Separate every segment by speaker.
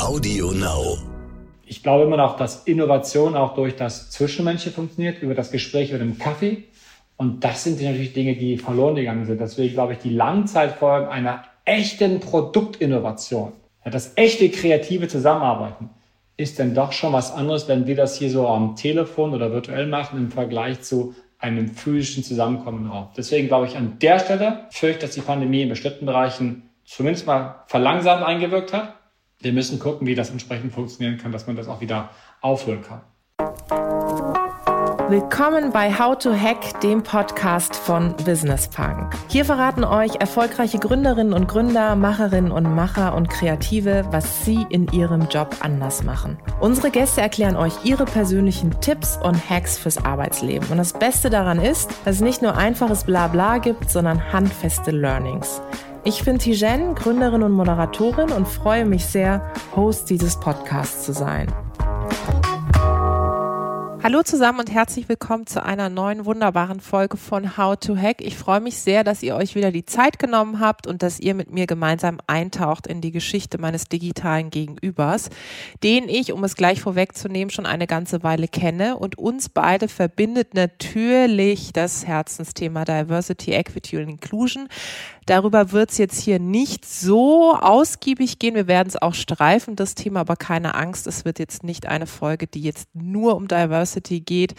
Speaker 1: Audio Now.
Speaker 2: Ich glaube immer noch, dass Innovation auch durch das Zwischenmenschliche funktioniert, über das Gespräch über den Kaffee. Und das sind natürlich Dinge, die verloren gegangen sind. Deswegen glaube ich, die Langzeitfolgen einer echten Produktinnovation, das echte kreative Zusammenarbeiten, ist denn doch schon was anderes, wenn wir das hier so am Telefon oder virtuell machen im Vergleich zu einem physischen Zusammenkommen auch. Deswegen glaube ich an der Stelle fürchte, dass die Pandemie in bestimmten Bereichen zumindest mal verlangsamt eingewirkt hat. Wir müssen gucken, wie das entsprechend funktionieren kann, dass man das auch wieder aufholen kann.
Speaker 3: Willkommen bei How to Hack, dem Podcast von Business Punk. Hier verraten euch erfolgreiche Gründerinnen und Gründer, Macherinnen und Macher und Kreative, was sie in ihrem Job anders machen. Unsere Gäste erklären euch ihre persönlichen Tipps und Hacks fürs Arbeitsleben. Und das Beste daran ist, dass es nicht nur einfaches Blabla gibt, sondern handfeste Learnings. Ich bin Tijen, Gründerin und Moderatorin und freue mich sehr, Host dieses Podcasts zu sein. Hallo zusammen und herzlich willkommen zu einer neuen wunderbaren Folge von How to Hack. Ich freue mich sehr, dass ihr euch wieder die Zeit genommen habt und dass ihr mit mir gemeinsam eintaucht in die Geschichte meines digitalen Gegenübers, den ich, um es gleich vorwegzunehmen, schon eine ganze Weile kenne. Und uns beide verbindet natürlich das Herzensthema Diversity, Equity und Inclusion. Darüber wird es jetzt hier nicht so ausgiebig gehen. Wir werden es auch streifen, das Thema, aber keine Angst, es wird jetzt nicht eine Folge, die jetzt nur um Diversity geht.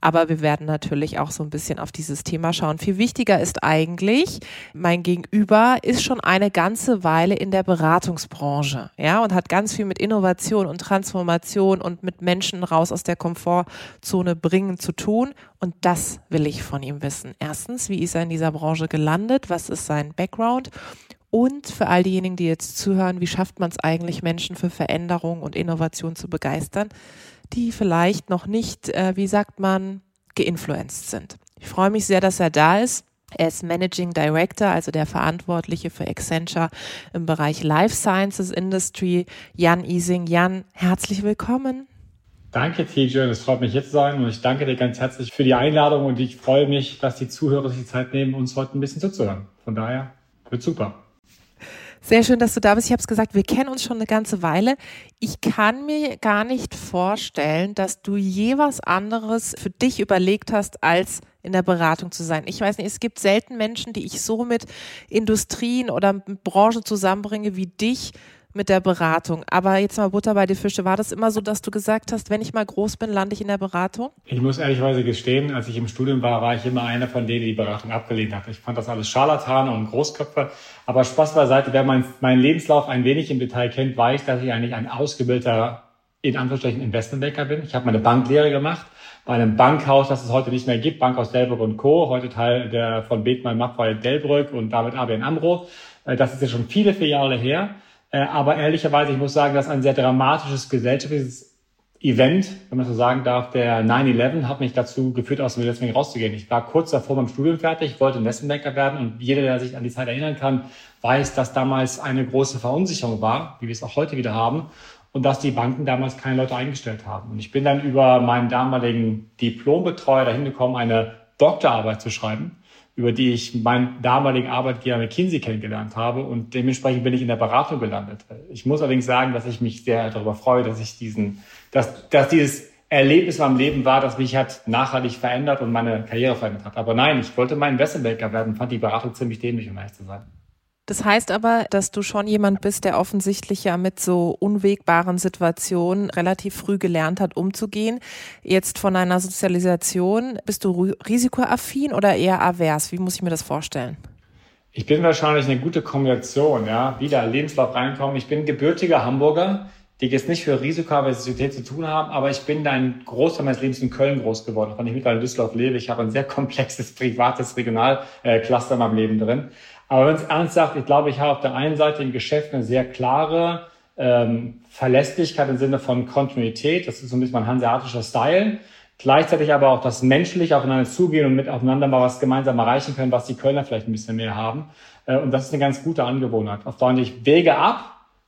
Speaker 3: Aber wir werden natürlich auch so ein bisschen auf dieses Thema schauen. Viel wichtiger ist eigentlich, mein Gegenüber ist schon eine ganze Weile in der Beratungsbranche, ja, und hat ganz viel mit Innovation und Transformation und mit Menschen raus aus der Komfortzone bringen zu tun. Und das will ich von ihm wissen. Erstens, wie ist er in dieser Branche gelandet? Was ist sein Background? Und für all diejenigen, die jetzt zuhören, wie schafft man es eigentlich, Menschen für Veränderung und Innovation zu begeistern, die vielleicht noch nicht, äh, wie sagt man, geinfluenced sind. Ich freue mich sehr, dass er da ist. Er ist Managing Director, also der Verantwortliche für Accenture im Bereich Life Sciences Industry. Jan Ising. Jan, herzlich willkommen.
Speaker 2: Danke, TJ. Es freut mich jetzt zu sein und ich danke dir ganz herzlich für die Einladung und ich freue mich, dass die Zuhörer sich die Zeit nehmen, uns heute ein bisschen zuzuhören. Von daher wird super.
Speaker 3: Sehr schön, dass du da bist. Ich habe es gesagt, wir kennen uns schon eine ganze Weile. Ich kann mir gar nicht vorstellen, dass du je was anderes für dich überlegt hast, als in der Beratung zu sein. Ich weiß nicht, es gibt selten Menschen, die ich so mit Industrien oder Branchen zusammenbringe wie dich mit der Beratung. Aber jetzt mal Butter bei die Fische. War das immer so, dass du gesagt hast, wenn ich mal groß bin, lande ich in der Beratung?
Speaker 2: Ich muss ehrlicherweise gestehen, als ich im Studium war, war ich immer einer von denen, die die Beratung abgelehnt hat. Ich fand das alles Scharlatane und Großköpfe. Aber Spaß beiseite, wer mein, meinen Lebenslauf ein wenig im Detail kennt, weiß, dass ich eigentlich ein ausgebildeter, in Anführungsstrichen, Investmentbanker bin. Ich habe meine Banklehre gemacht bei einem Bankhaus, das es heute nicht mehr gibt, Bankhaus Delbrück und Co., heute Teil der von Bethmann Maffei Delbrück und damit ABN AMRO. Äh, das ist ja schon viele, viele Jahre her. Äh, aber ehrlicherweise, ich muss sagen, das ist ein sehr dramatisches gesellschaftliches Event, wenn man so sagen darf. Der 9-11 hat mich dazu geführt, aus dem Investment rauszugehen. Ich war kurz davor beim Studium fertig, wollte Investmentbanker werden und jeder, der sich an die Zeit erinnern kann, weiß, dass damals eine große Verunsicherung war, wie wir es auch heute wieder haben, und dass die Banken damals keine Leute eingestellt haben. Und ich bin dann über meinen damaligen Diplombetreuer dahin gekommen, eine Doktorarbeit zu schreiben über die ich meinen damaligen Arbeitgeber McKinsey kennengelernt habe und dementsprechend bin ich in der Beratung gelandet. Ich muss allerdings sagen, dass ich mich sehr darüber freue, dass ich diesen, dass, dass dieses Erlebnis meinem Leben war, das mich hat nachhaltig verändert und meine Karriere verändert hat. Aber nein, ich wollte mein Investmentbanker werden, fand die Beratung ziemlich dämlich, um ehrlich zu sein.
Speaker 3: Das heißt aber, dass du schon jemand bist, der offensichtlich ja mit so unwegbaren Situationen relativ früh gelernt hat, umzugehen. Jetzt von deiner Sozialisation, bist du risikoaffin oder eher avers? Wie muss ich mir das vorstellen?
Speaker 2: Ich bin wahrscheinlich eine gute Kombination, ja. Wieder Lebenslauf reinkommen. Ich bin gebürtiger Hamburger, die jetzt nicht für Risikoaversität zu tun haben, aber ich bin ein Großteil meines Lebens in Köln groß geworden, von ich mittlerweile in Düsseldorf lebe. Ich habe ein sehr komplexes privates Regionalcluster in meinem Leben drin. Aber wenn es ernst sagt, ich glaube, ich habe auf der einen Seite im Geschäft eine sehr klare ähm, Verlässlichkeit im Sinne von Kontinuität. Das ist so ein bisschen mein hanseatischer Style. Gleichzeitig aber auch das menschlich aufeinander zugehen und mit aufeinander mal was gemeinsam erreichen können, was die Kölner vielleicht ein bisschen mehr haben. Äh, und das ist eine ganz gute Angewohnheit. Auf der ich wege ab,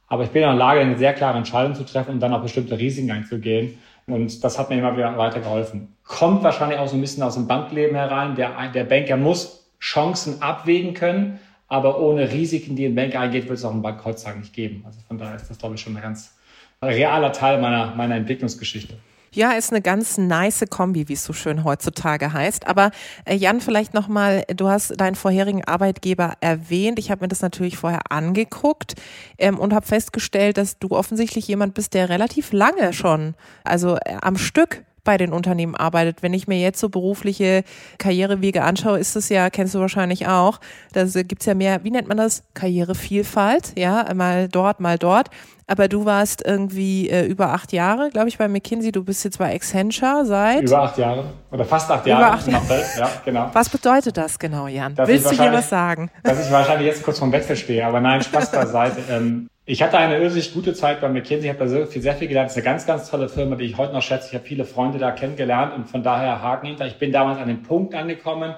Speaker 2: aber ich bin in der Lage, eine sehr klare Entscheidung zu treffen und dann auch bestimmte Risiken einzugehen. Und das hat mir immer wieder weitergeholfen. Kommt wahrscheinlich auch so ein bisschen aus dem Bankleben herein. Der, der Banker muss Chancen abwägen können aber ohne Risiken, die ein Bank eingeht, wird es auch einen Bank nicht geben. Also von daher ist das, glaube ich, schon eine ganz realer Teil meiner, meiner Entwicklungsgeschichte.
Speaker 3: Ja, ist eine ganz nice Kombi, wie es so schön heutzutage heißt. Aber äh, Jan, vielleicht nochmal, du hast deinen vorherigen Arbeitgeber erwähnt. Ich habe mir das natürlich vorher angeguckt ähm, und habe festgestellt, dass du offensichtlich jemand bist, der relativ lange schon, also äh, am Stück bei den Unternehmen arbeitet. Wenn ich mir jetzt so berufliche Karrierewege anschaue, ist es ja, kennst du wahrscheinlich auch, da gibt es ja mehr, wie nennt man das? Karrierevielfalt, ja, mal dort, mal dort. Aber du warst irgendwie äh, über acht Jahre, glaube ich, bei McKinsey. Du bist jetzt bei Accenture seit.
Speaker 2: Über acht Jahre. Oder fast acht Jahre.
Speaker 3: Über acht Jahre. Ja, genau. Was bedeutet das genau, Jan?
Speaker 2: Dass
Speaker 3: Willst du hier was sagen?
Speaker 2: Dass ich wahrscheinlich jetzt kurz vom Wechsel stehe. Aber nein, Spaß beiseite. ähm, ich hatte eine irrsinnig gute Zeit bei McKinsey, habe da sehr viel, sehr viel gelernt. Es ist eine ganz, ganz tolle Firma, die ich heute noch schätze. Ich habe viele Freunde da kennengelernt und von daher Haken hinter. Ich bin damals an den Punkt angekommen,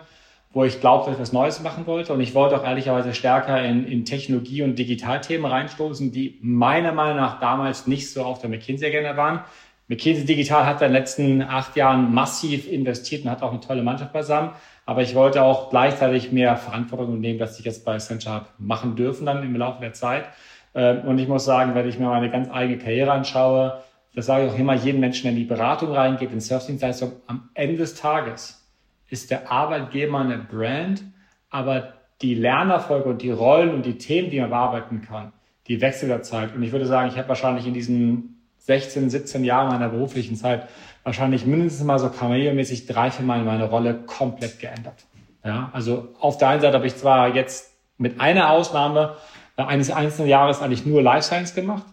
Speaker 2: wo ich glaubte, dass ich was Neues machen wollte. Und ich wollte auch ehrlicherweise stärker in, in Technologie- und Digitalthemen reinstoßen, die meiner Meinung nach damals nicht so auf der McKinsey-Agenda waren. McKinsey Digital hat in den letzten acht Jahren massiv investiert und hat auch eine tolle Mannschaft beisammen. Aber ich wollte auch gleichzeitig mehr Verantwortung übernehmen, dass ich jetzt bei Accenture habe machen dürfen dann im Laufe der Zeit. Ähm, und ich muss sagen, wenn ich mir meine ganz eigene Karriere anschaue, das sage ich auch immer jedem Menschen, der in die Beratung reingeht, in Surfdienstleistung, am Ende des Tages ist der Arbeitgeber eine Brand, aber die Lernerfolge und die Rollen und die Themen, die man bearbeiten kann, die wechseln der Zeit. Und ich würde sagen, ich habe wahrscheinlich in diesen 16, 17 Jahren meiner beruflichen Zeit wahrscheinlich mindestens mal so karrieremäßig drei, vier Mal meine Rolle komplett geändert. Ja, also auf der einen Seite habe ich zwar jetzt mit einer Ausnahme eines einzelnen Jahres eigentlich nur Life Science gemacht.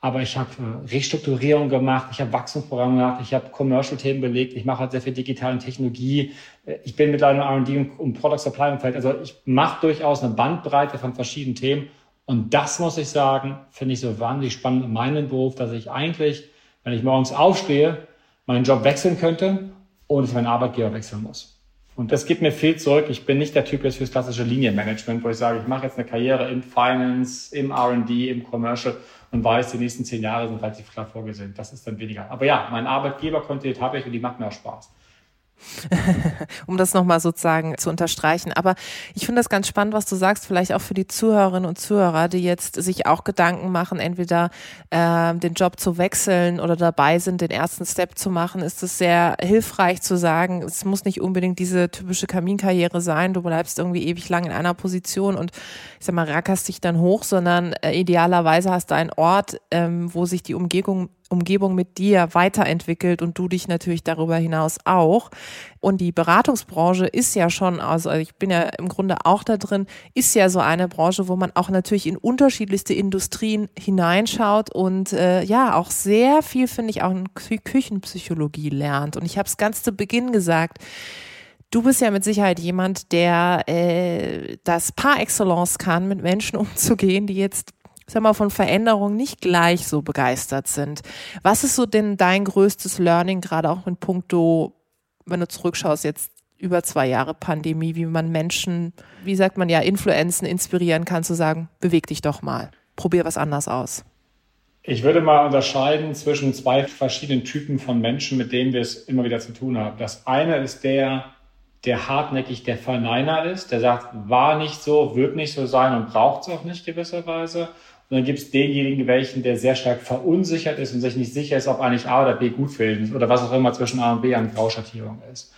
Speaker 2: Aber ich habe äh, Restrukturierung gemacht, ich habe Wachstumsprogramme gemacht, ich habe Commercial-Themen belegt, ich mache halt sehr viel digitale Technologie. Äh, ich bin mittlerweile im R&D und, Product Supply Umfeld. Also ich mache durchaus eine Bandbreite von verschiedenen Themen. Und das muss ich sagen, finde ich so wahnsinnig spannend in meinem Beruf, dass ich eigentlich, wenn ich morgens aufstehe, meinen Job wechseln könnte und ich meinen Arbeitgeber wechseln muss. Und das gibt mir viel zurück. Ich bin nicht der Typ jetzt fürs klassische Linienmanagement, wo ich sage, ich mache jetzt eine Karriere im Finance, im R&D, im Commercial und weiß, die nächsten zehn Jahre sind relativ klar vorgesehen. Das ist dann weniger. Aber ja, mein Arbeitgeberkontinuität habe ich und die macht mir auch Spaß.
Speaker 3: um das nochmal sozusagen zu unterstreichen. Aber ich finde das ganz spannend, was du sagst, vielleicht auch für die Zuhörerinnen und Zuhörer, die jetzt sich auch Gedanken machen, entweder äh, den Job zu wechseln oder dabei sind, den ersten Step zu machen, ist es sehr hilfreich zu sagen, es muss nicht unbedingt diese typische Kaminkarriere sein, du bleibst irgendwie ewig lang in einer Position und ich sag mal, rackerst dich dann hoch, sondern äh, idealerweise hast du einen Ort, ähm, wo sich die Umgebung Umgebung mit dir weiterentwickelt und du dich natürlich darüber hinaus auch. Und die Beratungsbranche ist ja schon, also ich bin ja im Grunde auch da drin, ist ja so eine Branche, wo man auch natürlich in unterschiedlichste Industrien hineinschaut und äh, ja, auch sehr viel, finde ich, auch in Kü Küchenpsychologie lernt. Und ich habe es ganz zu Beginn gesagt, Du bist ja mit Sicherheit jemand, der äh, das par excellence kann, mit Menschen umzugehen, die jetzt sag mal, von Veränderungen nicht gleich so begeistert sind. Was ist so denn dein größtes Learning, gerade auch mit puncto, wenn du zurückschaust, jetzt über zwei Jahre Pandemie, wie man Menschen, wie sagt man ja, Influenzen inspirieren kann, zu sagen, beweg dich doch mal, probier was anders aus.
Speaker 2: Ich würde mal unterscheiden zwischen zwei verschiedenen Typen von Menschen, mit denen wir es immer wieder zu tun haben. Das eine ist der, der hartnäckig der Verneiner ist, der sagt, war nicht so, wird nicht so sein und braucht es auch nicht gewisserweise. Und dann gibt es denjenigen, welchen, der sehr stark verunsichert ist und sich nicht sicher ist, ob eigentlich A oder B gut für oder was auch immer zwischen A und B an Grauschattierung ist.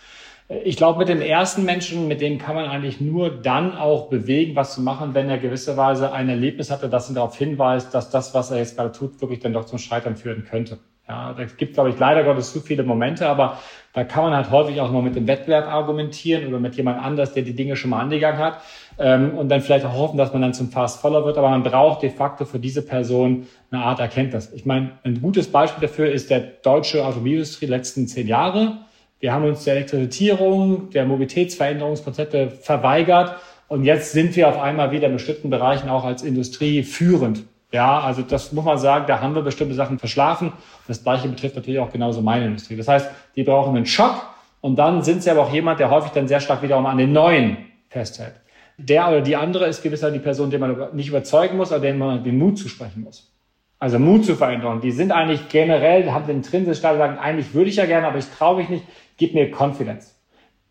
Speaker 2: Ich glaube, mit den ersten Menschen, mit denen kann man eigentlich nur dann auch bewegen, was zu machen, wenn er gewisserweise ein Erlebnis hatte, das ihn darauf hinweist, dass das, was er jetzt gerade tut, wirklich dann doch zum Scheitern führen könnte. Ja, da gibt, glaube ich, leider Gottes zu viele Momente, aber da kann man halt häufig auch mal mit dem Wettbewerb argumentieren oder mit jemand anders, der die Dinge schon mal angegangen hat ähm, und dann vielleicht auch hoffen, dass man dann zum Fast Follower wird. Aber man braucht de facto für diese Person eine Art Erkenntnis. Ich meine, ein gutes Beispiel dafür ist der deutsche Automobilindustrie letzten zehn Jahre. Wir haben uns der Elektrifizierung, der Mobilitätsveränderungskonzepte verweigert und jetzt sind wir auf einmal wieder in bestimmten Bereichen auch als Industrie führend. Ja, also das muss man sagen, da haben wir bestimmte Sachen verschlafen. Das gleiche betrifft natürlich auch genauso meine Industrie. Das heißt, die brauchen einen Schock und dann sind sie aber auch jemand, der häufig dann sehr stark wiederum an den neuen festhält. Der oder die andere ist gewisser die Person, die man nicht überzeugen muss, aber denen man den Mut zusprechen muss. Also Mut zu verändern. Die sind eigentlich generell, haben den intrinsisch da sagen, eigentlich würde ich ja gerne, aber ich traue mich nicht. Gib mir Confidence.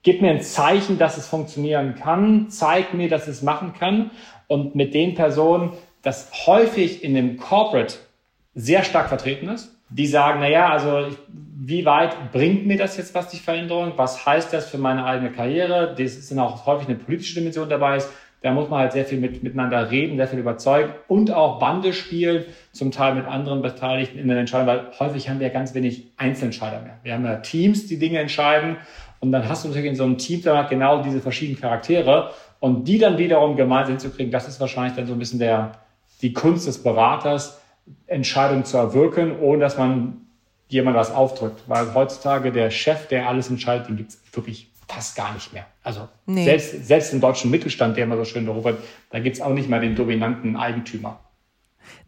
Speaker 2: Gib mir ein Zeichen, dass es funktionieren kann. Zeig mir, dass es machen kann. Und mit den Personen, das häufig in dem Corporate sehr stark vertreten ist. Die sagen, na ja, also wie weit bringt mir das jetzt was, die Veränderung? Was heißt das für meine eigene Karriere? Das ist dann auch häufig eine politische Dimension dabei. Ist. Da muss man halt sehr viel mit, miteinander reden, sehr viel überzeugen und auch Bande spielen, zum Teil mit anderen Beteiligten in den Entscheidungen, weil häufig haben wir ganz wenig Einzelentscheider mehr. Wir haben ja Teams, die Dinge entscheiden und dann hast du natürlich in so einem Team danach genau diese verschiedenen Charaktere und die dann wiederum gemeinsam hinzukriegen, das ist wahrscheinlich dann so ein bisschen der, die Kunst des Beraters, Entscheidungen zu erwirken, ohne dass man jemand was aufdrückt. Weil heutzutage der Chef, der alles entscheidet, den gibt es wirklich fast gar nicht mehr. Also nee. selbst, selbst im deutschen Mittelstand, der immer so schön darüber, da gibt es auch nicht mehr den dominanten Eigentümer.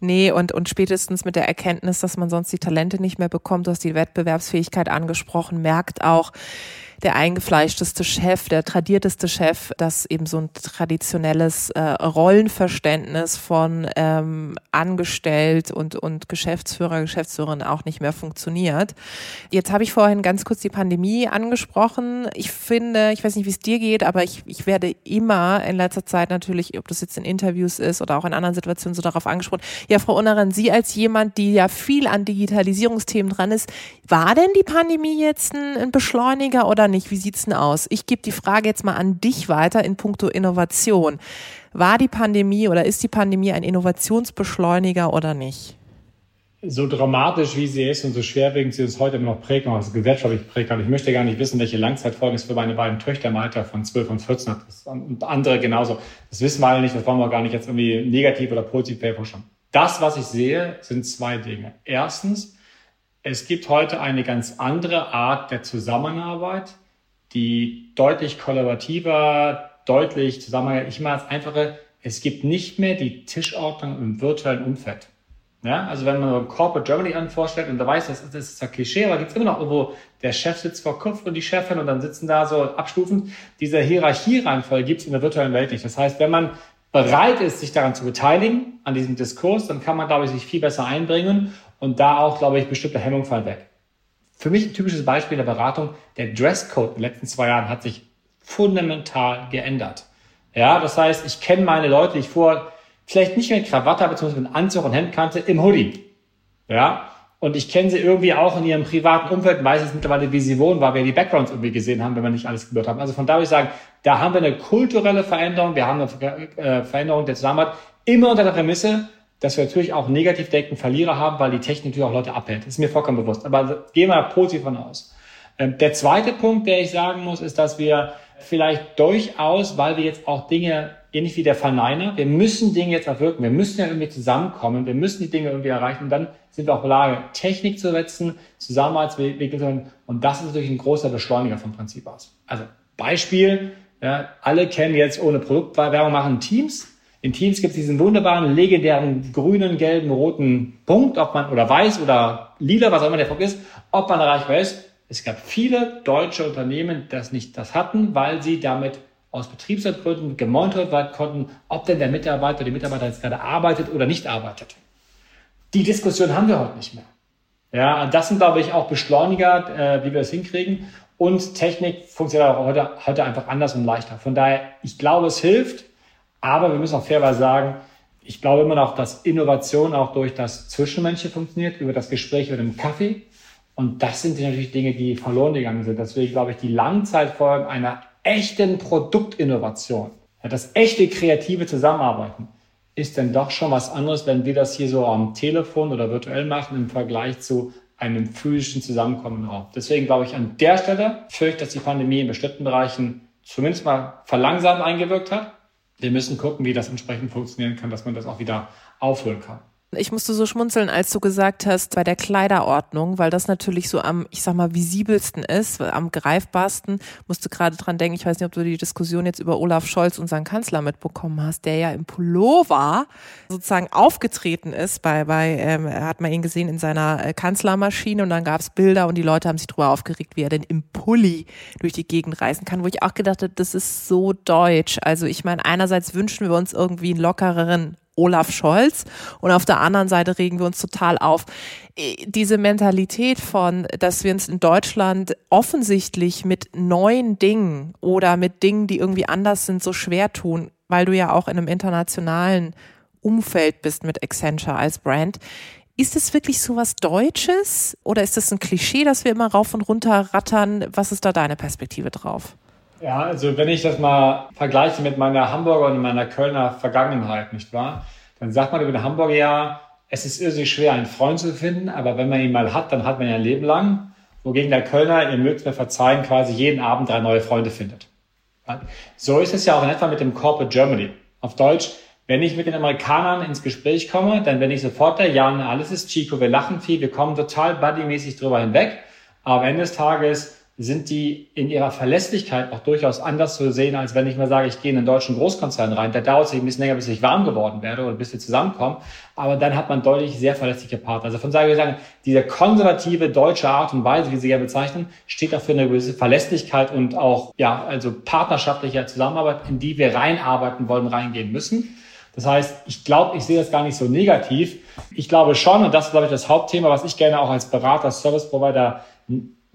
Speaker 3: Nee, und, und spätestens mit der Erkenntnis, dass man sonst die Talente nicht mehr bekommt, du hast die Wettbewerbsfähigkeit angesprochen, merkt auch, der eingefleischteste Chef, der tradierteste Chef, dass eben so ein traditionelles äh, Rollenverständnis von ähm, Angestellt und, und Geschäftsführer, Geschäftsführerin auch nicht mehr funktioniert. Jetzt habe ich vorhin ganz kurz die Pandemie angesprochen. Ich finde, ich weiß nicht, wie es dir geht, aber ich, ich werde immer in letzter Zeit natürlich, ob das jetzt in Interviews ist oder auch in anderen Situationen so darauf angesprochen. Ja, Frau Unneren, Sie als jemand, die ja viel an Digitalisierungsthemen dran ist, war denn die Pandemie jetzt ein, ein Beschleuniger oder nicht? Wie sieht's denn aus? Ich gebe die Frage jetzt mal an dich weiter in puncto Innovation. War die Pandemie oder ist die Pandemie ein Innovationsbeschleuniger oder nicht?
Speaker 2: So dramatisch wie sie ist und so schwerwiegend sie uns heute immer noch prägt, also gesellschaftlich prägt hat. Ich möchte gar nicht wissen, welche Langzeitfolgen es für meine beiden Töchter im Alter von 12 und 14 hat. Und andere genauso. Das wissen wir alle nicht, das wollen wir gar nicht jetzt irgendwie negativ oder positiv vorstellen. Das, was ich sehe, sind zwei Dinge. Erstens, es gibt heute eine ganz andere Art der Zusammenarbeit, die deutlich kollaborativer, deutlich zusammen. Ich mache es einfache. Es gibt nicht mehr die Tischordnung im virtuellen Umfeld. Ja, also wenn man so Corporate Germany an vorstellt und da weiß, das ist, das ist ein Klischee, aber gibt es immer noch irgendwo, der Chef sitzt vor Kopf und die Chefin und dann sitzen da so abstufend. Diese Hierarchierangfolge gibt es in der virtuellen Welt nicht. Das heißt, wenn man bereit ist, sich daran zu beteiligen, an diesem Diskurs, dann kann man, glaube ich, sich viel besser einbringen und da auch, glaube ich, bestimmte Hemmungen fallen weg. Für mich ein typisches Beispiel der Beratung, der Dresscode in den letzten zwei Jahren hat sich fundamental geändert. Ja, das heißt, ich kenne meine Leute, die ich vorher vielleicht nicht mehr Krawatte, beziehungsweise mit Anzug und Hemd kannte, im Hoodie. Ja, und ich kenne sie irgendwie auch in ihrem privaten Umfeld, weiß jetzt mittlerweile, wie sie wohnen, weil wir die Backgrounds irgendwie gesehen haben, wenn wir nicht alles gehört haben. Also von da würde ich sagen, da haben wir eine kulturelle Veränderung, wir haben eine äh, Veränderung der Zusammenarbeit, immer unter der Prämisse, dass wir natürlich auch negativ denkende Verlierer haben, weil die Technik natürlich auch Leute abhält. Das ist mir vollkommen bewusst. Aber gehen wir positiv von aus. Ähm, der zweite Punkt, der ich sagen muss, ist, dass wir vielleicht durchaus, weil wir jetzt auch Dinge, ähnlich wie der Verneiner, wir müssen Dinge jetzt erwirken, wir müssen ja irgendwie zusammenkommen, wir müssen die Dinge irgendwie erreichen und dann sind wir auch in der Lage, Technik zu setzen, Zusammenarbeitswege zu und das ist natürlich ein großer Beschleuniger vom Prinzip aus. Also Beispiel, ja, alle kennen jetzt ohne Produktwerbung machen Teams, in Teams gibt es diesen wunderbaren, legendären grünen, gelben, roten Punkt, ob man, oder weiß oder lila, was auch immer der Punkt ist, ob man erreichbar ist. Es gab viele deutsche Unternehmen, das nicht das hatten, weil sie damit aus Betriebsgründen gemonitort werden konnten, ob denn der Mitarbeiter, die Mitarbeiter jetzt gerade arbeitet oder nicht arbeitet. Die Diskussion haben wir heute nicht mehr. Ja, das sind, glaube ich, auch Beschleuniger, äh, wie wir es hinkriegen. Und Technik funktioniert auch heute, heute einfach anders und leichter. Von daher, ich glaube, es hilft. Aber wir müssen auch fairerweise sagen, ich glaube immer noch, dass Innovation auch durch das Zwischenmenschliche funktioniert, über das Gespräch mit dem Kaffee. Und das sind natürlich Dinge, die verloren gegangen sind. Deswegen glaube ich, die Langzeitfolgen einer echten Produktinnovation, das echte kreative Zusammenarbeiten, ist denn doch schon was anderes, wenn wir das hier so am Telefon oder virtuell machen im Vergleich zu einem physischen Zusammenkommen Raum. Deswegen glaube ich an der Stelle fürchte, dass die Pandemie in bestimmten Bereichen zumindest mal verlangsamt eingewirkt hat wir müssen gucken, wie das entsprechend funktionieren kann, dass man das auch wieder aufholen kann.
Speaker 3: Ich musste so schmunzeln, als du gesagt hast, bei der Kleiderordnung, weil das natürlich so am, ich sag mal, visibelsten ist, am greifbarsten. Musste gerade dran denken, ich weiß nicht, ob du die Diskussion jetzt über Olaf Scholz, unseren Kanzler, mitbekommen hast, der ja im Pullover sozusagen aufgetreten ist. Bei, bei ähm, hat man ihn gesehen in seiner äh, Kanzlermaschine und dann gab es Bilder und die Leute haben sich darüber aufgeregt, wie er denn im Pulli durch die Gegend reisen kann, wo ich auch gedacht habe, das ist so deutsch. Also ich meine, einerseits wünschen wir uns irgendwie einen lockereren Olaf Scholz und auf der anderen Seite regen wir uns total auf. Äh, diese Mentalität von, dass wir uns in Deutschland offensichtlich mit neuen Dingen oder mit Dingen, die irgendwie anders sind, so schwer tun, weil du ja auch in einem internationalen Umfeld bist mit Accenture als Brand. Ist es wirklich so was Deutsches oder ist das ein Klischee, dass wir immer rauf und runter rattern? Was ist da deine Perspektive drauf?
Speaker 2: Ja, also wenn ich das mal vergleiche mit meiner Hamburger und meiner Kölner Vergangenheit, nicht wahr? Dann sagt man über den Hamburger ja, es ist irrsinnig schwer, einen Freund zu finden, aber wenn man ihn mal hat, dann hat man ihn ein Leben lang. Wogegen der Kölner, ihr mögt mir verzeihen, quasi jeden Abend drei neue Freunde findet. So ist es ja auch in etwa mit dem Corporate Germany. Auf Deutsch, wenn ich mit den Amerikanern ins Gespräch komme, dann bin ich sofort der Jan, alles ist Chico, wir lachen viel, wir kommen total buddymäßig drüber hinweg. Aber am Ende des Tages sind die in ihrer Verlässlichkeit auch durchaus anders zu sehen, als wenn ich mal sage, ich gehe in einen deutschen Großkonzern rein. Da dauert es ein bisschen länger, bis ich warm geworden werde oder bis wir zusammenkommen. Aber dann hat man deutlich sehr verlässliche Partner. Also von daher sagen, diese konservative deutsche Art und Weise, wie sie ja bezeichnen, steht auch für eine gewisse Verlässlichkeit und auch, ja, also partnerschaftliche Zusammenarbeit, in die wir reinarbeiten wollen, reingehen müssen. Das heißt, ich glaube, ich sehe das gar nicht so negativ. Ich glaube schon, und das ist, glaube ich, das Hauptthema, was ich gerne auch als Berater, Service Provider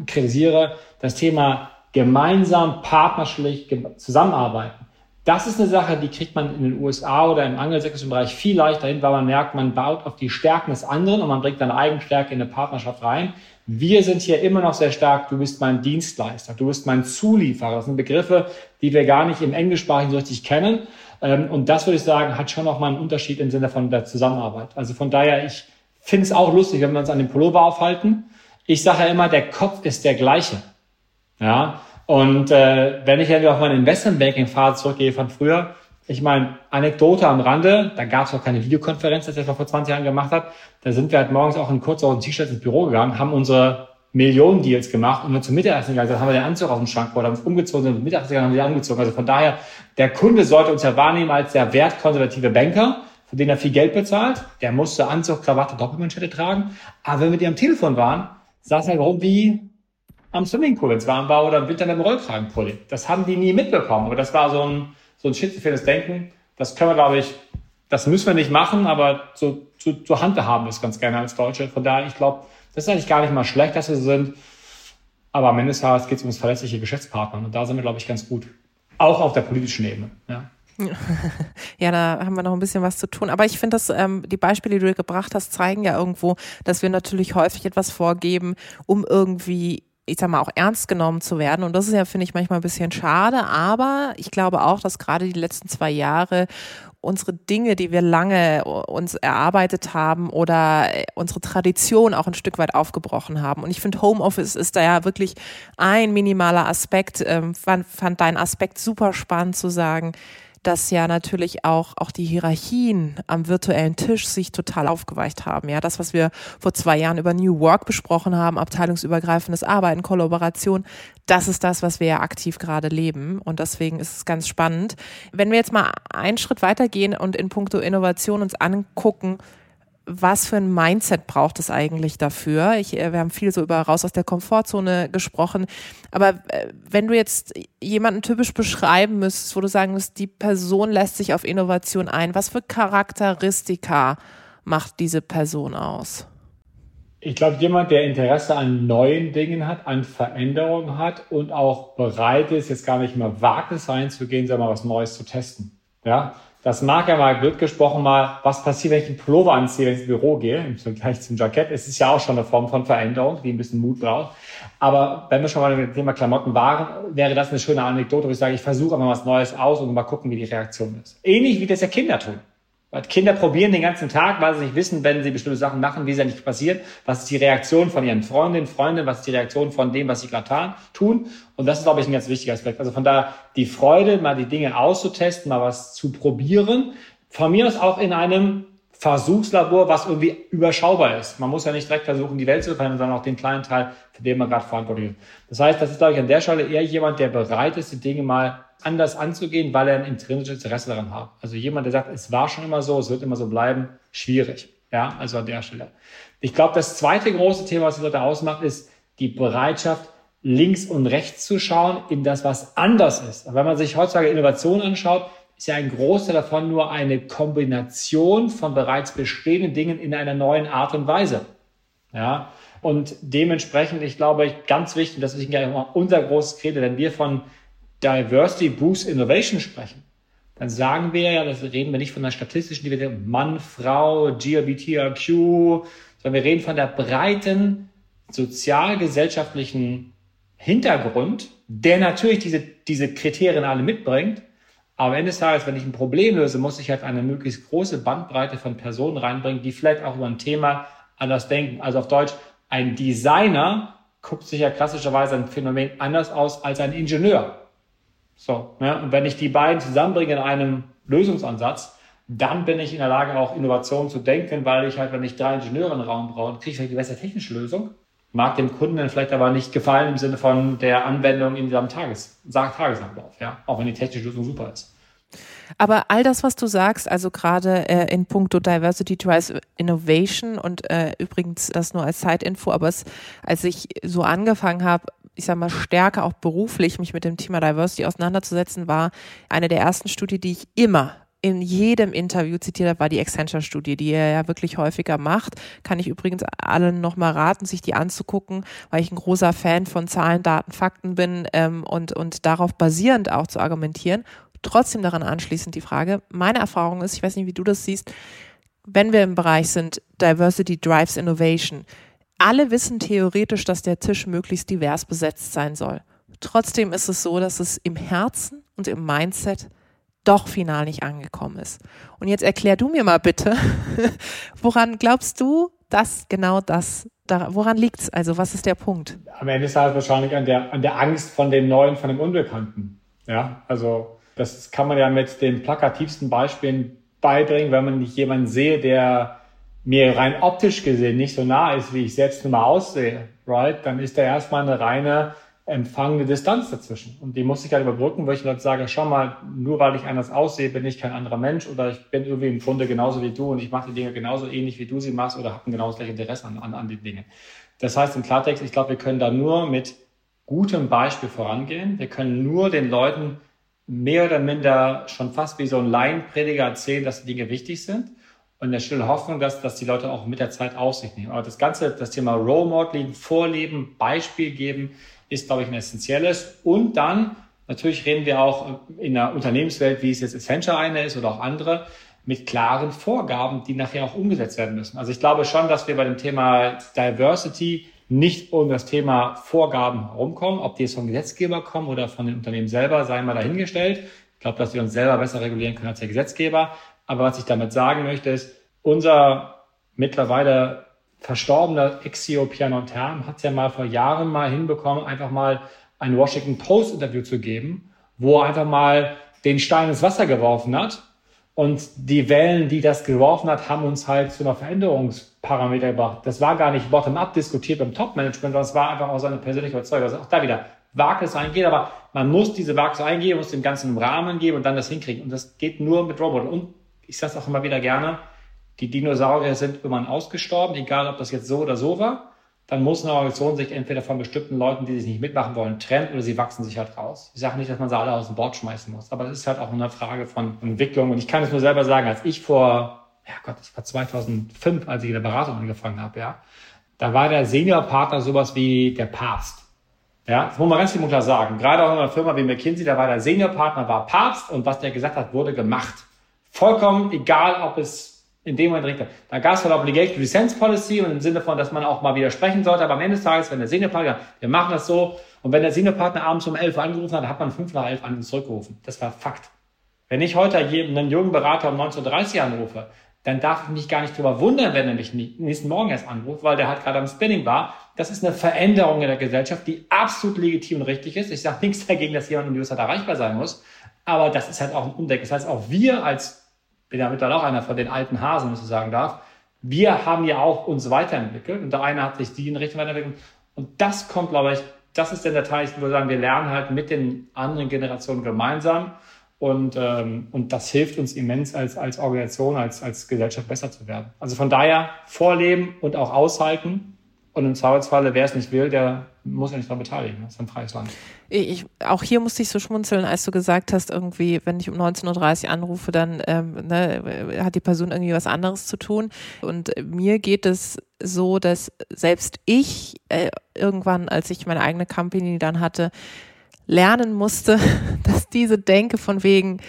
Speaker 2: kritisiere, das Thema gemeinsam, partnerschaftlich zusammenarbeiten. Das ist eine Sache, die kriegt man in den USA oder im angelsächsischen Bereich viel leichter hin, weil man merkt, man baut auf die Stärken des anderen und man bringt seine Eigenstärke in eine Partnerschaft rein. Wir sind hier immer noch sehr stark, du bist mein Dienstleister, du bist mein Zulieferer. Das sind Begriffe, die wir gar nicht im Englischsprachigen so richtig kennen. Ähm, und das würde ich sagen, hat schon noch mal einen Unterschied im Sinne von der Zusammenarbeit. Also von daher, ich finde es auch lustig, wenn wir uns an dem Pullover aufhalten ich sage ja immer, der Kopf ist der gleiche. Ja, und äh, wenn ich ja auf meine Investmentbanking-Phase zurückgehe von früher, ich meine, Anekdote am Rande, da gab es auch keine Videokonferenz, das ich vor 20 Jahren gemacht habe. Da sind wir halt morgens auch in kurzer T-Shirts ins Büro gegangen, haben unsere Millionen-Deals gemacht und wir zum Mittagessen gegangen, dann haben wir den Anzug aus dem Schrank oder haben uns umgezogen, sind Mittagessen gegangen, haben wir angezogen. Also von daher, der Kunde sollte uns ja wahrnehmen als der wertkonservative Banker, für den er viel Geld bezahlt. Der musste Anzug, Krawatte, Doppelmanschette tragen. Aber wenn wir mit ihm am Telefon waren, saß halt rum wie am Swimmingpool, wenn es warm war, oder im Winter dem Rollkragenpulli. Das haben die nie mitbekommen. Aber das war so ein, so ein schizophrenes Denken. Das können wir, glaube ich, das müssen wir nicht machen, aber so, so, so handhaben wir es ganz gerne als Deutsche. Von daher, ich glaube, das ist eigentlich gar nicht mal schlecht, dass wir so sind. Aber am Ende des Tages geht es um das verlässliche Geschäftspartner. Und da sind wir, glaube ich, ganz gut. Auch auf der politischen Ebene. Ja.
Speaker 3: Ja, da haben wir noch ein bisschen was zu tun. Aber ich finde, dass ähm, die Beispiele, die du gebracht hast, zeigen ja irgendwo, dass wir natürlich häufig etwas vorgeben, um irgendwie ich sag mal, auch ernst genommen zu werden. Und das ist ja, finde ich, manchmal ein bisschen schade. Aber ich glaube auch, dass gerade die letzten zwei Jahre unsere Dinge, die wir lange uns erarbeitet haben oder unsere Tradition auch ein Stück weit aufgebrochen haben. Und ich finde, Homeoffice ist da ja wirklich ein minimaler Aspekt. Ähm, fand, fand deinen Aspekt super spannend zu sagen, dass ja natürlich auch, auch die Hierarchien am virtuellen Tisch sich total aufgeweicht haben. Ja, das, was wir vor zwei Jahren über New Work besprochen haben, abteilungsübergreifendes Arbeiten, Kollaboration, das ist das, was wir ja aktiv gerade leben. Und deswegen ist es ganz spannend. Wenn wir jetzt mal einen Schritt weitergehen und in puncto Innovation uns angucken, was für ein Mindset braucht es eigentlich dafür? Ich, äh, wir haben viel so über raus aus der Komfortzone gesprochen. Aber äh, wenn du jetzt jemanden typisch beschreiben müsstest, wo du sagen musst, die Person lässt sich auf Innovation ein, was für Charakteristika macht diese Person aus?
Speaker 2: Ich glaube, jemand, der Interesse an neuen Dingen hat, an Veränderungen hat und auch bereit ist, jetzt gar nicht mehr Wagnis reinzugehen, sondern mal was Neues zu testen. Ja, das mag ja mal blöd gesprochen mal, was passiert, wenn ich einen Pullover anziehe, wenn ich ins Büro gehe, im Vergleich zum Jackett. Es ist ja auch schon eine Form von Veränderung, die ein bisschen Mut braucht. Aber wenn wir schon mal mit dem Thema Klamotten waren, wäre das eine schöne Anekdote, wo ich sage, ich versuche mal was Neues aus und mal gucken, wie die Reaktion ist. Ähnlich wie das ja Kinder tun. Kinder probieren den ganzen Tag, weil sie nicht wissen, wenn sie bestimmte Sachen machen, wie es ja nicht passiert. Was ist die Reaktion von ihren Freundinnen, Freunden? Was ist die Reaktion von dem, was sie gerade tun? Und das ist, glaube ich, ein ganz wichtiger Aspekt. Also von da die Freude, mal die Dinge auszutesten, mal was zu probieren. Von mir aus auch in einem Versuchslabor, was irgendwie überschaubar ist. Man muss ja nicht direkt versuchen, die Welt zu verändern, sondern auch den kleinen Teil, für den man gerade verantwortlich ist. Das heißt, das ist, glaube ich, an der Stelle eher jemand, der bereit ist, die Dinge mal anders anzugehen, weil er ein intrinsisches Interesse daran hat. Also jemand, der sagt, es war schon immer so, es wird immer so bleiben, schwierig. Ja, also an der Stelle. Ich glaube, das zweite große Thema, was die Leute ausmacht, ist die Bereitschaft, links und rechts zu schauen in das, was anders ist. wenn man sich heutzutage Innovation anschaut, ist ja ein Großteil davon nur eine Kombination von bereits bestehenden Dingen in einer neuen Art und Weise. Ja, und dementsprechend, ich glaube, ganz wichtig, das ist unser großes Credo, wenn wir von Diversity Boost Innovation sprechen, dann sagen wir ja, das reden wir nicht von einer statistischen Diversität, Mann, Frau, GLBTIQ, sondern wir reden von der breiten sozialgesellschaftlichen Hintergrund, der natürlich diese, diese Kriterien alle mitbringt. Aber am Ende des Tages, wenn ich ein Problem löse, muss ich halt eine möglichst große Bandbreite von Personen reinbringen, die vielleicht auch über ein Thema anders denken. Also auf Deutsch, ein Designer guckt sich ja klassischerweise ein Phänomen anders aus als ein Ingenieur. So, ne? Und wenn ich die beiden zusammenbringe in einem Lösungsansatz, dann bin ich in der Lage, auch Innovationen zu denken, weil ich halt, wenn ich drei Ingenieure im Raum brauche, kriege ich vielleicht die bessere technische Lösung. Mag dem Kunden dann vielleicht aber nicht gefallen im Sinne von der Anwendung in diesem Tages, Tagesablauf, ja. Auch wenn die technische Lösung super ist.
Speaker 3: Aber all das, was du sagst, also gerade äh, in puncto Diversity Drives Innovation und äh, übrigens das nur als Zeitinfo, aber es, als ich so angefangen habe, ich sag mal, stärker auch beruflich mich mit dem Thema Diversity auseinanderzusetzen, war eine der ersten Studien, die ich immer in jedem Interview zitiert habe, war die Accenture-Studie, die er ja wirklich häufiger macht. Kann ich übrigens allen nochmal raten, sich die anzugucken, weil ich ein großer Fan von Zahlen, Daten, Fakten bin ähm, und, und darauf basierend auch zu argumentieren. Trotzdem daran anschließend die Frage, meine Erfahrung ist, ich weiß nicht, wie du das siehst, wenn wir im Bereich sind, Diversity drives Innovation, alle wissen theoretisch, dass der Tisch möglichst divers besetzt sein soll. Trotzdem ist es so, dass es im Herzen und im Mindset doch final nicht angekommen ist. Und jetzt erklär du mir mal bitte, woran glaubst du, dass genau das, da, woran liegt's? Also was ist der Punkt?
Speaker 2: Am Ende ist es wahrscheinlich an der, an der Angst von dem Neuen, von dem Unbekannten. Ja, also das kann man ja mit den plakativsten Beispielen beibringen, wenn man nicht jemanden sehe, der mir rein optisch gesehen nicht so nah ist, wie ich selbst nun mal aussehe, right? Dann ist da erstmal eine reine empfangene Distanz dazwischen. Und die muss ich halt überbrücken, weil ich Leute sage, schau mal, nur weil ich anders aussehe, bin ich kein anderer Mensch oder ich bin irgendwie im Grunde genauso wie du und ich mache die Dinge genauso ähnlich, wie du sie machst oder habe ein genau das gleiche Interesse an, an, an den Dingen. Das heißt im Klartext, ich glaube, wir können da nur mit gutem Beispiel vorangehen. Wir können nur den Leuten mehr oder minder schon fast wie so ein Laienprediger erzählen, dass die Dinge wichtig sind und in der stillen Hoffnung, dass, dass die Leute auch mit der Zeit auf sich nehmen. Aber das Ganze, das Thema Role Modeling, Vorleben, Beispiel geben, ist, glaube ich, ein essentielles. Und dann, natürlich reden wir auch in der Unternehmenswelt, wie es jetzt Accenture eine ist oder auch andere, mit klaren Vorgaben, die nachher auch umgesetzt werden müssen. Also ich glaube schon, dass wir bei dem Thema Diversity nicht um das Thema Vorgaben herumkommen, ob die jetzt vom Gesetzgeber kommen oder von den Unternehmen selber, sei mal dahingestellt. Ich glaube, dass wir uns selber besser regulieren können als der Gesetzgeber. Aber was ich damit sagen möchte, ist, unser mittlerweile verstorbener Ex-CEO Piano Term hat es ja mal vor Jahren mal hinbekommen, einfach mal ein Washington Post Interview zu geben, wo er einfach mal den Stein ins Wasser geworfen hat. Und die Wellen, die das geworfen hat, haben uns halt zu einer Veränderungsparameter gebracht. Das war gar nicht bottom-up diskutiert beim Top-Management, sondern es war einfach auch seine persönliche Überzeugung. Also auch da wieder Wagnis eingehen, aber man muss diese Wagnis eingehen, muss dem Ganzen einen Rahmen geben und dann das hinkriegen. Und das geht nur mit Robotern. Und ich sage es auch immer wieder gerne, die Dinosaurier sind irgendwann ausgestorben, egal ob das jetzt so oder so war. Dann muss eine Organisation sich entweder von bestimmten Leuten, die sich nicht mitmachen wollen, trennen oder sie wachsen sich halt raus. Ich sage nicht, dass man sie alle aus dem Bord schmeißen muss, aber es ist halt auch eine Frage von Entwicklung. Und ich kann es nur selber sagen, als ich vor, ja Gott, das war 2005, als ich in der Beratung angefangen habe, ja, da war der Seniorpartner sowas wie der Papst. Ja, das muss man ganz klar sagen. Gerade auch in einer Firma wie McKinsey, da war der Seniorpartner war Papst und was der gesagt hat, wurde gemacht. Vollkommen egal, ob es in dem Moment richtig. Da gab es halt Obligation Resence Policy und im Sinne von, dass man auch mal widersprechen sollte. Aber am Ende des Tages, wenn der Seniorpartner, wir machen das so, und wenn der Seniorpartner abends um 11 Uhr angerufen hat, hat man 5 nach 11 an zurückgerufen. Das war Fakt. Wenn ich heute einen jungen Berater um 19.30 Uhr anrufe, dann darf ich mich gar nicht drüber wundern, wenn er mich nächsten Morgen erst anruft, weil der halt gerade am Spinning war. Das ist eine Veränderung in der Gesellschaft, die absolut legitim und richtig ist. Ich sage nichts dagegen, dass jemand um die Uhrzeit erreichbar sein muss. Aber das ist halt auch ein Umdenken. Das heißt, auch wir als bin ja mittlerweile auch einer von den alten Hasen, wenn ich so sagen darf. Wir haben ja auch uns weiterentwickelt und der eine hat sich die in Richtung weiterentwickelt. Und das kommt, glaube ich, das ist dann der Teil, ich würde sagen, wir lernen halt mit den anderen Generationen gemeinsam und, ähm, und das hilft uns immens als, als Organisation, als, als Gesellschaft besser zu werden. Also von daher vorleben und auch aushalten und im Zweifelsfalle, wer es nicht will, der muss ja nicht daran beteiligen. Das ist ein freies Land.
Speaker 3: Ich, auch hier musste ich so schmunzeln, als du gesagt hast, irgendwie, wenn ich um 19.30 Uhr anrufe, dann ähm, ne, hat die Person irgendwie was anderes zu tun. Und mir geht es so, dass selbst ich äh, irgendwann, als ich meine eigene Company dann hatte, lernen musste, dass diese Denke von wegen,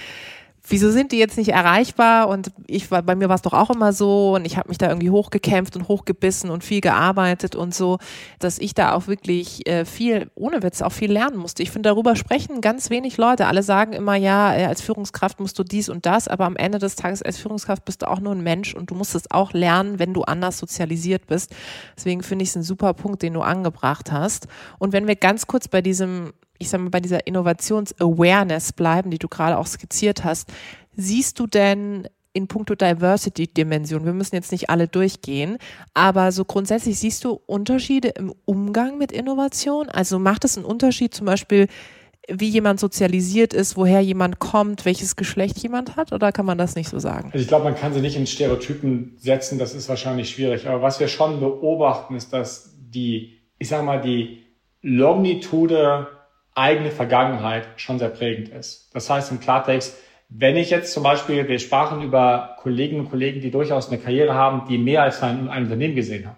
Speaker 3: wieso sind die jetzt nicht erreichbar? Und ich war, bei mir war es doch auch immer so und ich habe mich da irgendwie hochgekämpft und hochgebissen und viel gearbeitet und so, dass ich da auch wirklich äh, viel, ohne Witz, auch viel lernen musste. Ich finde, darüber sprechen ganz wenig Leute. Alle sagen immer, ja, äh, als Führungskraft musst du dies und das, aber am Ende des Tages als Führungskraft bist du auch nur ein Mensch und du musst es auch lernen, wenn du anders sozialisiert bist. Deswegen finde ich es ein super Punkt, den du angebracht hast. Und wenn wir ganz kurz bei diesem ich sag mal, bei dieser Innovations-Awareness bleiben, die du gerade auch skizziert hast, siehst du denn in puncto Diversity-Dimension, wir müssen jetzt nicht alle durchgehen, aber so grundsätzlich siehst du Unterschiede im Umgang mit Innovation? Also macht es einen Unterschied zum Beispiel, wie jemand sozialisiert ist, woher jemand kommt, welches Geschlecht jemand hat, oder kann man das nicht so sagen?
Speaker 2: Also ich glaube, man kann sie nicht in Stereotypen setzen, das ist wahrscheinlich schwierig. Aber was wir schon beobachten, ist, dass die, ich sage mal, die Lognitude eigene Vergangenheit schon sehr prägend ist. Das heißt im Klartext, wenn ich jetzt zum Beispiel, wir sprachen über Kolleginnen und Kollegen, die durchaus eine Karriere haben, die mehr als ein, ein Unternehmen gesehen hat.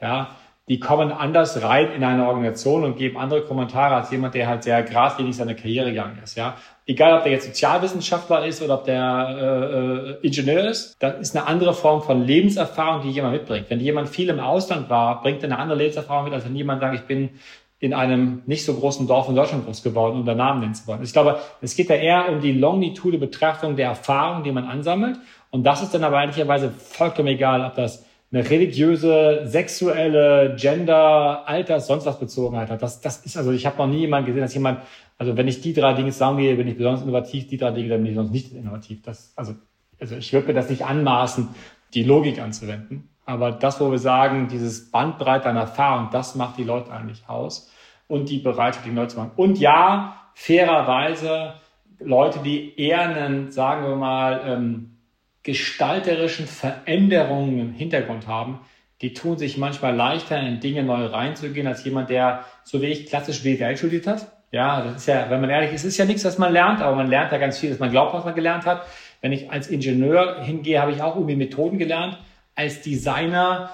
Speaker 2: Ja, die kommen anders rein in eine Organisation und geben andere Kommentare als jemand, der halt sehr geradlinig seine Karriere gegangen ist. Ja, egal ob der jetzt Sozialwissenschaftler ist oder ob der äh, äh, Ingenieur ist, das ist eine andere Form von Lebenserfahrung, die jemand mitbringt. Wenn jemand viel im Ausland war, bringt er eine andere Lebenserfahrung mit, als wenn jemand sagt, ich bin in einem nicht so großen Dorf in Deutschland groß geworden, um da Namen nennen zu wollen. Ich glaube, es geht da eher um die Longitude Betrachtung der Erfahrung, die man ansammelt. Und das ist dann aber ehrlicherweise vollkommen egal, ob das eine religiöse, sexuelle, Gender, Alters, sonst was Bezogenheit hat. Das, das ist also, ich habe noch nie jemanden gesehen, dass jemand, also wenn ich die drei Dinge will, bin ich besonders innovativ, die drei Dinge, dann bin ich sonst nicht innovativ. Das, also, also ich würde mir das nicht anmaßen, die Logik anzuwenden. Aber das, wo wir sagen, dieses Bandbreite an Erfahrung, das macht die Leute eigentlich aus und die Bereitschaft, die Leute zu machen. Und ja, fairerweise Leute, die eher einen, sagen wir mal, ähm, gestalterischen Veränderungen im Hintergrund haben, die tun sich manchmal leichter, in Dinge neu reinzugehen, als jemand, der, so wie ich, klassisch BWL studiert hat. Ja, das ist ja, wenn man ehrlich ist, ist ja nichts, was man lernt, aber man lernt ja ganz viel, dass man glaubt, was man gelernt hat. Wenn ich als Ingenieur hingehe, habe ich auch irgendwie Methoden gelernt als Designer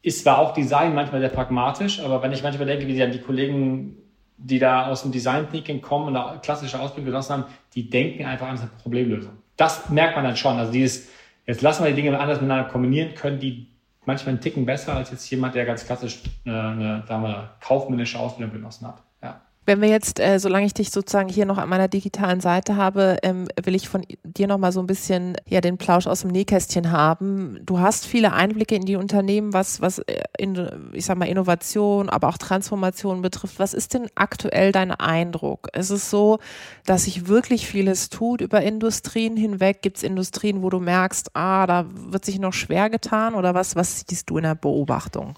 Speaker 2: ist zwar auch Design manchmal sehr pragmatisch, aber wenn ich manchmal denke, wie dann die Kollegen, die da aus dem Design Thinking kommen und da klassische Ausbildung genossen haben, die denken einfach an eine Problemlösung. Das merkt man dann schon. Also dieses, jetzt lassen wir die Dinge anders miteinander kombinieren, können die manchmal einen Ticken besser als jetzt jemand, der ganz klassisch eine, eine sagen wir, kaufmännische Ausbildung genossen hat.
Speaker 3: Wenn wir jetzt, äh, solange ich dich sozusagen hier noch an meiner digitalen Seite habe, ähm, will ich von dir noch mal so ein bisschen ja den Plausch aus dem Nähkästchen haben. Du hast viele Einblicke in die Unternehmen, was was äh, in, ich sag mal Innovation, aber auch Transformation betrifft. Was ist denn aktuell dein Eindruck? Ist es so, dass sich wirklich vieles tut über Industrien hinweg? Gibt es Industrien, wo du merkst, ah, da wird sich noch schwer getan oder was? Was siehst du in der Beobachtung?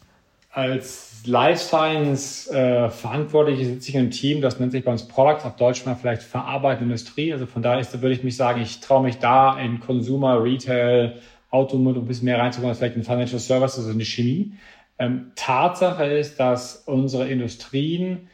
Speaker 2: Als Life Science äh, Verantwortliche sitze ich in einem Team, das nennt sich bei uns Product, auf Deutsch mal vielleicht verarbeitende Industrie. Also von daher ist, würde ich mich sagen, ich traue mich da in Consumer, Retail, Automotive ein bisschen mehr reinzukommen, als vielleicht in Financial Services also in die Chemie. Ähm, Tatsache ist, dass unsere Industrien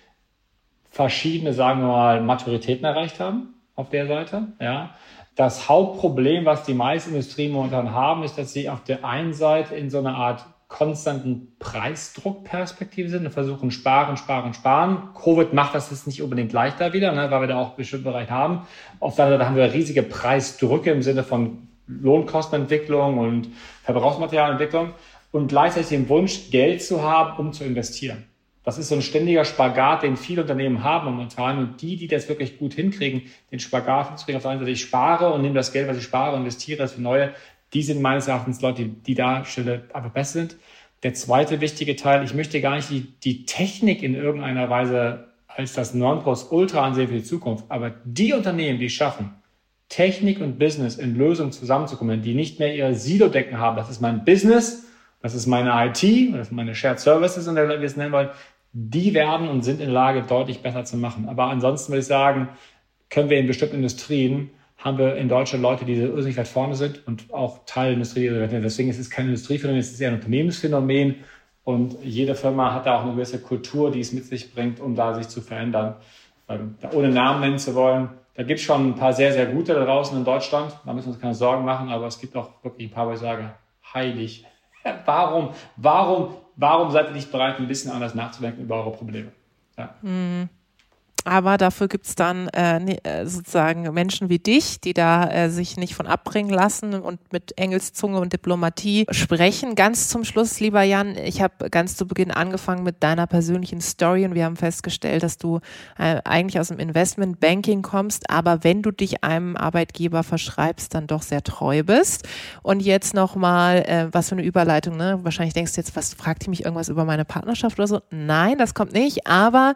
Speaker 2: verschiedene, sagen wir mal, Maturitäten erreicht haben auf der Seite. Ja. Das Hauptproblem, was die meisten Industrien momentan haben, ist, dass sie auf der einen Seite in so einer Art konstanten Preisdruckperspektive sind und versuchen sparen, sparen, sparen. Covid macht das jetzt nicht unbedingt leichter wieder, ne, weil wir da auch einen bestimmten Bereich haben. Auf der anderen Seite haben wir riesige Preisdrücke im Sinne von Lohnkostenentwicklung und Verbrauchsmaterialentwicklung und gleichzeitig den Wunsch, Geld zu haben, um zu investieren. Das ist so ein ständiger Spagat, den viele Unternehmen haben momentan. Und die, die das wirklich gut hinkriegen, den Spagat hinzukriegen, auf der einen Seite, ich spare und nehme das Geld, was ich spare, investiere das für neue die sind meines Erachtens Leute, die, die da Stelle einfach besser sind. Der zweite wichtige Teil, ich möchte gar nicht die, die Technik in irgendeiner Weise als das Non-Plus-Ultra ansehen für die Zukunft, aber die Unternehmen, die schaffen, Technik und Business in Lösungen zusammenzukommen, die nicht mehr ihre Silo-Decken haben, das ist mein Business, das ist meine IT, das sind meine Shared Services, der wir es nennen wollen, die werden und sind in der Lage, deutlich besser zu machen. Aber ansonsten würde ich sagen, können wir in bestimmten Industrien haben wir in Deutschland Leute, die irrsinnig weit vorne sind und auch Teil der Industrie. Deswegen ist es kein Industriephänomen, es ist eher ein Unternehmensphänomen. Und jede Firma hat da auch eine gewisse Kultur, die es mit sich bringt, um da sich zu verändern. Ähm, ohne Namen nennen zu wollen, da gibt es schon ein paar sehr, sehr gute da draußen in Deutschland. Da müssen wir uns keine Sorgen machen, aber es gibt auch wirklich ein paar, wo ich sage, heilig. Warum, warum, warum seid ihr nicht bereit, ein bisschen anders nachzudenken über eure Probleme?
Speaker 3: Ja. Mhm. Aber dafür gibt's dann äh, ne, äh, sozusagen Menschen wie dich, die da äh, sich nicht von abbringen lassen und mit Engelszunge und Diplomatie sprechen. Ganz zum Schluss, lieber Jan, ich habe ganz zu Beginn angefangen mit deiner persönlichen Story und wir haben festgestellt, dass du äh, eigentlich aus dem Investmentbanking kommst, aber wenn du dich einem Arbeitgeber verschreibst, dann doch sehr treu bist. Und jetzt nochmal, äh, was für eine Überleitung, ne? Wahrscheinlich denkst du jetzt, was fragt ihr mich irgendwas über meine Partnerschaft oder so? Nein, das kommt nicht, aber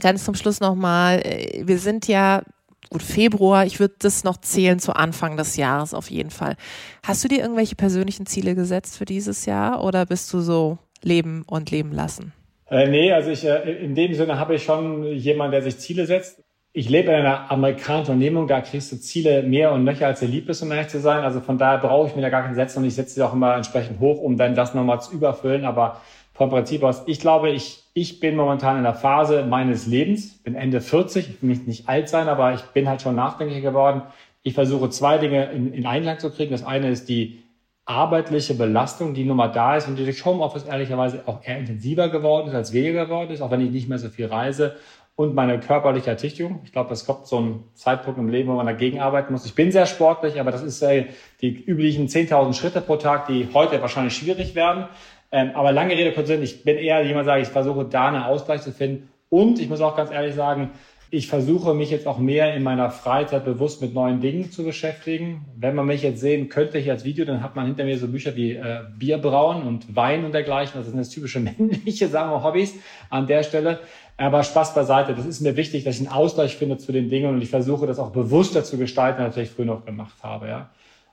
Speaker 3: ganz zum Schluss nochmal mal, äh, wir sind ja gut Februar, ich würde das noch zählen zu Anfang des Jahres auf jeden Fall. Hast du dir irgendwelche persönlichen Ziele gesetzt für dieses Jahr oder bist du so leben und leben lassen?
Speaker 2: Äh, nee, also ich, äh, in dem Sinne habe ich schon jemanden, der sich Ziele setzt. Ich lebe in einer amerikanischen Unternehmung, da kriegst du Ziele mehr und nöcher, als dir lieb ist, um ehrlich zu sein. Also von daher brauche ich mir da gar keinen setzen und ich setze sie auch immer entsprechend hoch, um dann das nochmal zu überfüllen. Aber vom Prinzip aus, ich glaube, ich, ich bin momentan in der Phase meines Lebens, bin Ende 40, ich will nicht, nicht alt sein, aber ich bin halt schon nachdenklicher geworden. Ich versuche zwei Dinge in, in Einklang zu kriegen. Das eine ist die arbeitliche Belastung, die nun mal da ist und die durch Homeoffice ehrlicherweise auch eher intensiver geworden ist, als weniger geworden ist, auch wenn ich nicht mehr so viel reise und meine körperliche Ertüchtigung. Ich glaube, es kommt so ein Zeitpunkt im Leben, wo man dagegen arbeiten muss. Ich bin sehr sportlich, aber das ist äh, die üblichen 10.000 Schritte pro Tag, die heute wahrscheinlich schwierig werden. Ähm, aber lange Rede, kurz Sinn, ich bin eher jemand, sage ich versuche da einen Ausgleich zu finden. Und ich muss auch ganz ehrlich sagen, ich versuche mich jetzt auch mehr in meiner Freizeit bewusst mit neuen Dingen zu beschäftigen. Wenn man mich jetzt sehen könnte hier als Video, dann hat man hinter mir so Bücher wie äh, Bierbrauen und Wein und dergleichen. Das sind jetzt typische männliche, sagen wir, Hobbys an der Stelle. Aber Spaß beiseite. Das ist mir wichtig, dass ich einen Ausgleich finde zu den Dingen und ich versuche das auch bewusster zu gestalten, als ich früher noch gemacht habe. Ja.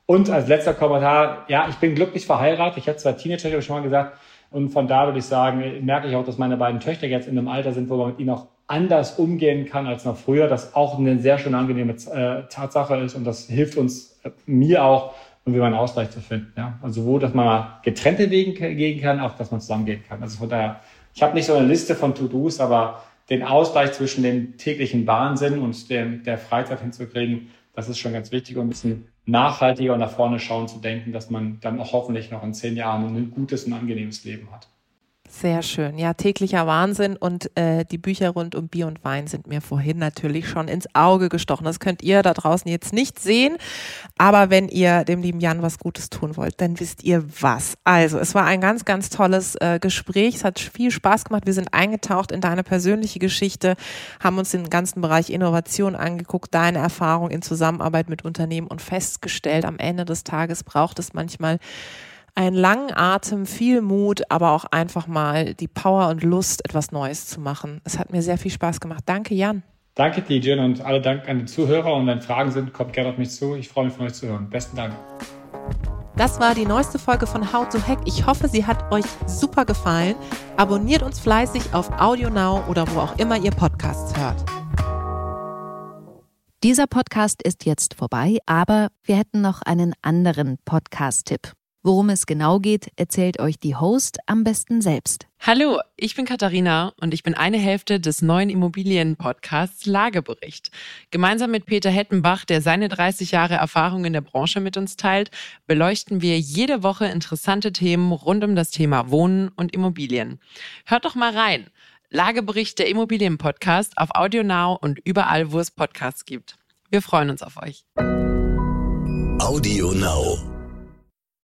Speaker 2: Und als letzter Kommentar, ja, ich bin glücklich verheiratet. Ich habe zwei Teenager, habe ich schon mal gesagt. Und von da würde ich sagen, merke ich auch, dass meine beiden Töchter jetzt in einem Alter sind, wo man mit ihnen auch anders umgehen kann als noch früher. Das auch eine sehr schön angenehme äh, Tatsache ist und das hilft uns, äh, mir auch, um wieder einen Ausgleich zu finden. Ja? Also wo, dass man getrennte Wege gehen kann, auch dass man zusammengehen kann. Also von daher, ich habe nicht so eine Liste von To-Dos, aber den Ausgleich zwischen dem täglichen Wahnsinn und dem, der Freizeit hinzukriegen, das ist schon ganz wichtig und ein bisschen nachhaltiger und nach vorne schauen zu denken, dass man dann auch hoffentlich noch in zehn Jahren ein gutes und angenehmes Leben hat.
Speaker 3: Sehr schön. Ja, täglicher Wahnsinn und äh, die Bücher rund um Bier und Wein sind mir vorhin natürlich schon ins Auge gestochen. Das könnt ihr da draußen jetzt nicht sehen, aber wenn ihr dem lieben Jan was Gutes tun wollt, dann wisst ihr was. Also, es war ein ganz, ganz tolles äh, Gespräch. Es hat viel Spaß gemacht. Wir sind eingetaucht in deine persönliche Geschichte, haben uns den ganzen Bereich Innovation angeguckt, deine Erfahrung in Zusammenarbeit mit Unternehmen und festgestellt, am Ende des Tages braucht es manchmal einen langen Atem, viel Mut, aber auch einfach mal die Power und Lust, etwas Neues zu machen. Es hat mir sehr viel Spaß gemacht. Danke, Jan.
Speaker 2: Danke, Tijen, und alle Dank an die Zuhörer. Und wenn Fragen sind, kommt gerne auf mich zu. Ich freue mich von euch zu hören. Besten Dank.
Speaker 3: Das war die neueste Folge von How to Hack. Ich hoffe, sie hat euch super gefallen. Abonniert uns fleißig auf AudioNow oder wo auch immer ihr Podcasts hört.
Speaker 1: Dieser Podcast ist jetzt vorbei, aber wir hätten noch einen anderen Podcast-Tipp. Worum es genau geht, erzählt euch die Host am besten selbst.
Speaker 4: Hallo, ich bin Katharina und ich bin eine Hälfte des neuen Immobilien-Podcasts Lagebericht. Gemeinsam mit Peter Hettenbach, der seine 30 Jahre Erfahrung in der Branche mit uns teilt, beleuchten wir jede Woche interessante Themen rund um das Thema Wohnen und Immobilien. Hört doch mal rein. Lagebericht der Immobilien-Podcast auf AudioNow und überall, wo es Podcasts gibt. Wir freuen uns auf euch.
Speaker 5: AudioNow.